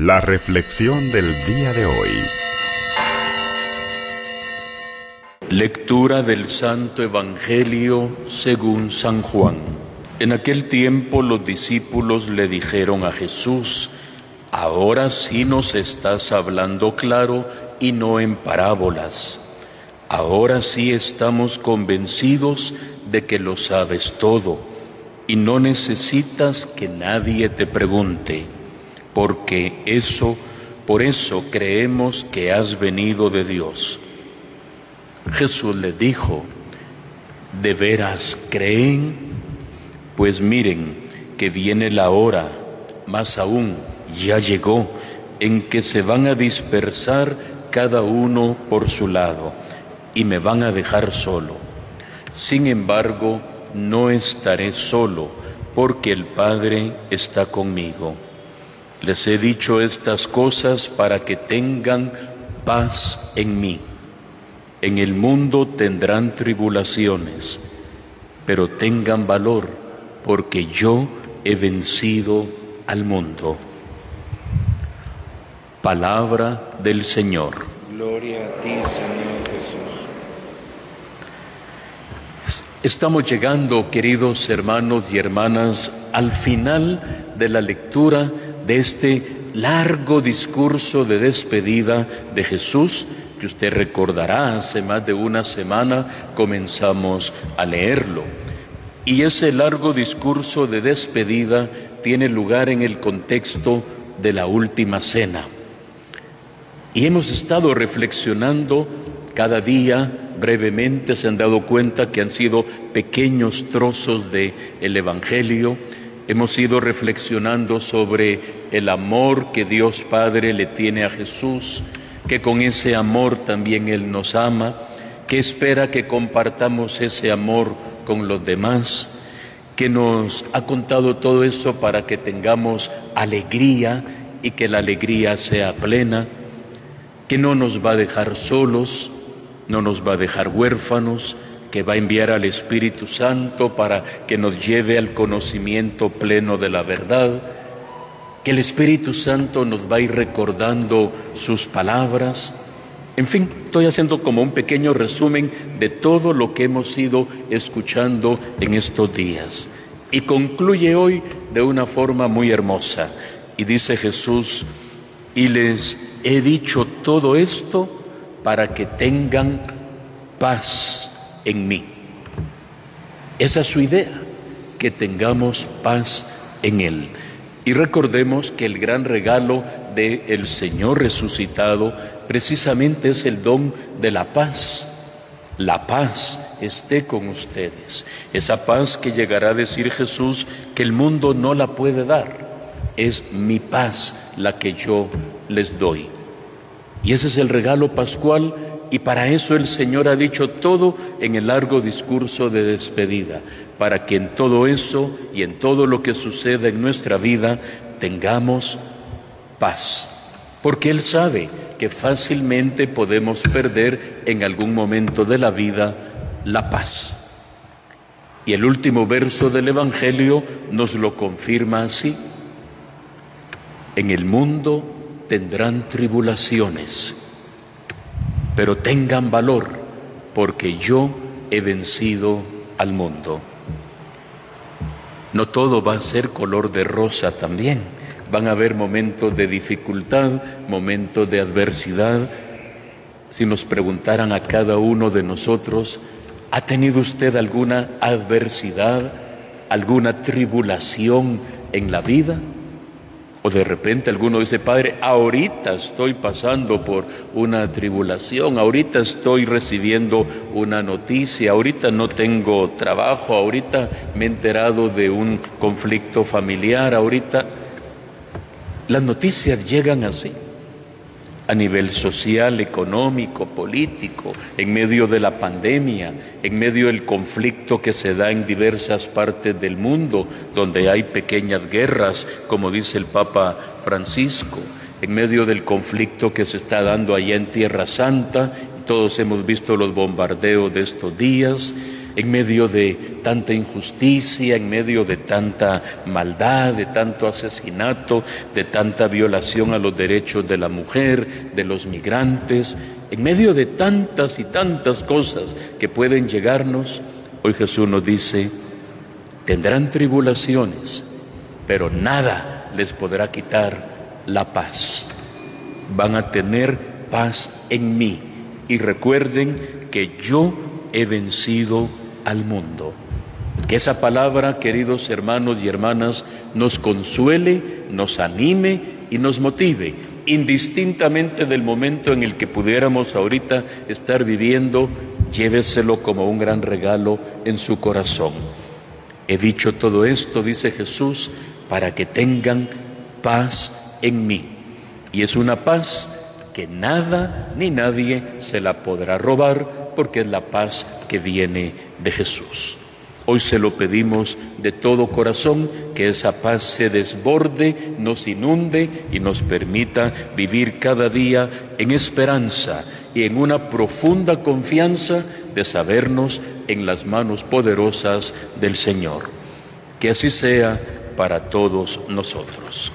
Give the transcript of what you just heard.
La reflexión del día de hoy. Lectura del Santo Evangelio según San Juan. En aquel tiempo los discípulos le dijeron a Jesús, ahora sí nos estás hablando claro y no en parábolas. Ahora sí estamos convencidos de que lo sabes todo y no necesitas que nadie te pregunte porque eso, por eso creemos que has venido de Dios. Jesús le dijo, ¿de veras creen? Pues miren que viene la hora, más aún ya llegó, en que se van a dispersar cada uno por su lado y me van a dejar solo. Sin embargo, no estaré solo, porque el Padre está conmigo. Les he dicho estas cosas para que tengan paz en mí. En el mundo tendrán tribulaciones, pero tengan valor, porque yo he vencido al mundo. Palabra del Señor. Gloria a ti, Señor Jesús. Estamos llegando, queridos hermanos y hermanas, al final de la lectura de este largo discurso de despedida de Jesús que usted recordará hace más de una semana comenzamos a leerlo. Y ese largo discurso de despedida tiene lugar en el contexto de la última cena. Y hemos estado reflexionando cada día brevemente, se han dado cuenta que han sido pequeños trozos del el Evangelio Hemos ido reflexionando sobre el amor que Dios Padre le tiene a Jesús, que con ese amor también Él nos ama, que espera que compartamos ese amor con los demás, que nos ha contado todo eso para que tengamos alegría y que la alegría sea plena, que no nos va a dejar solos, no nos va a dejar huérfanos, que va a enviar al Espíritu Santo para que nos lleve al conocimiento pleno de la verdad, que el Espíritu Santo nos va a ir recordando sus palabras. En fin, estoy haciendo como un pequeño resumen de todo lo que hemos ido escuchando en estos días. Y concluye hoy de una forma muy hermosa. Y dice Jesús, y les he dicho todo esto para que tengan paz en mí. Esa es su idea, que tengamos paz en Él. Y recordemos que el gran regalo del el Señor resucitado precisamente es el don de la paz. La paz esté con ustedes. Esa paz que llegará a decir Jesús que el mundo no la puede dar. Es mi paz la que yo les doy. Y ese es el regalo pascual y para eso el Señor ha dicho todo en el largo discurso de despedida, para que en todo eso y en todo lo que suceda en nuestra vida tengamos paz. Porque Él sabe que fácilmente podemos perder en algún momento de la vida la paz. Y el último verso del Evangelio nos lo confirma así. En el mundo tendrán tribulaciones pero tengan valor, porque yo he vencido al mundo. No todo va a ser color de rosa también. Van a haber momentos de dificultad, momentos de adversidad. Si nos preguntaran a cada uno de nosotros, ¿ha tenido usted alguna adversidad, alguna tribulación en la vida? De repente alguno dice, Padre, ahorita estoy pasando por una tribulación, ahorita estoy recibiendo una noticia, ahorita no tengo trabajo, ahorita me he enterado de un conflicto familiar, ahorita... Las noticias llegan así a nivel social, económico, político, en medio de la pandemia, en medio del conflicto que se da en diversas partes del mundo, donde hay pequeñas guerras, como dice el Papa Francisco, en medio del conflicto que se está dando allá en Tierra Santa, todos hemos visto los bombardeos de estos días, en medio de tanta injusticia, en medio de tanta maldad, de tanto asesinato, de tanta violación a los derechos de la mujer, de los migrantes, en medio de tantas y tantas cosas que pueden llegarnos, hoy Jesús nos dice, tendrán tribulaciones, pero nada les podrá quitar la paz. Van a tener paz en mí y recuerden que yo he vencido al mundo. Que esa palabra, queridos hermanos y hermanas, nos consuele, nos anime y nos motive, indistintamente del momento en el que pudiéramos ahorita estar viviendo, lléveselo como un gran regalo en su corazón. He dicho todo esto, dice Jesús, para que tengan paz en mí. Y es una paz que nada ni nadie se la podrá robar porque es la paz que viene de Jesús. Hoy se lo pedimos de todo corazón, que esa paz se desborde, nos inunde y nos permita vivir cada día en esperanza y en una profunda confianza de sabernos en las manos poderosas del Señor. Que así sea para todos nosotros.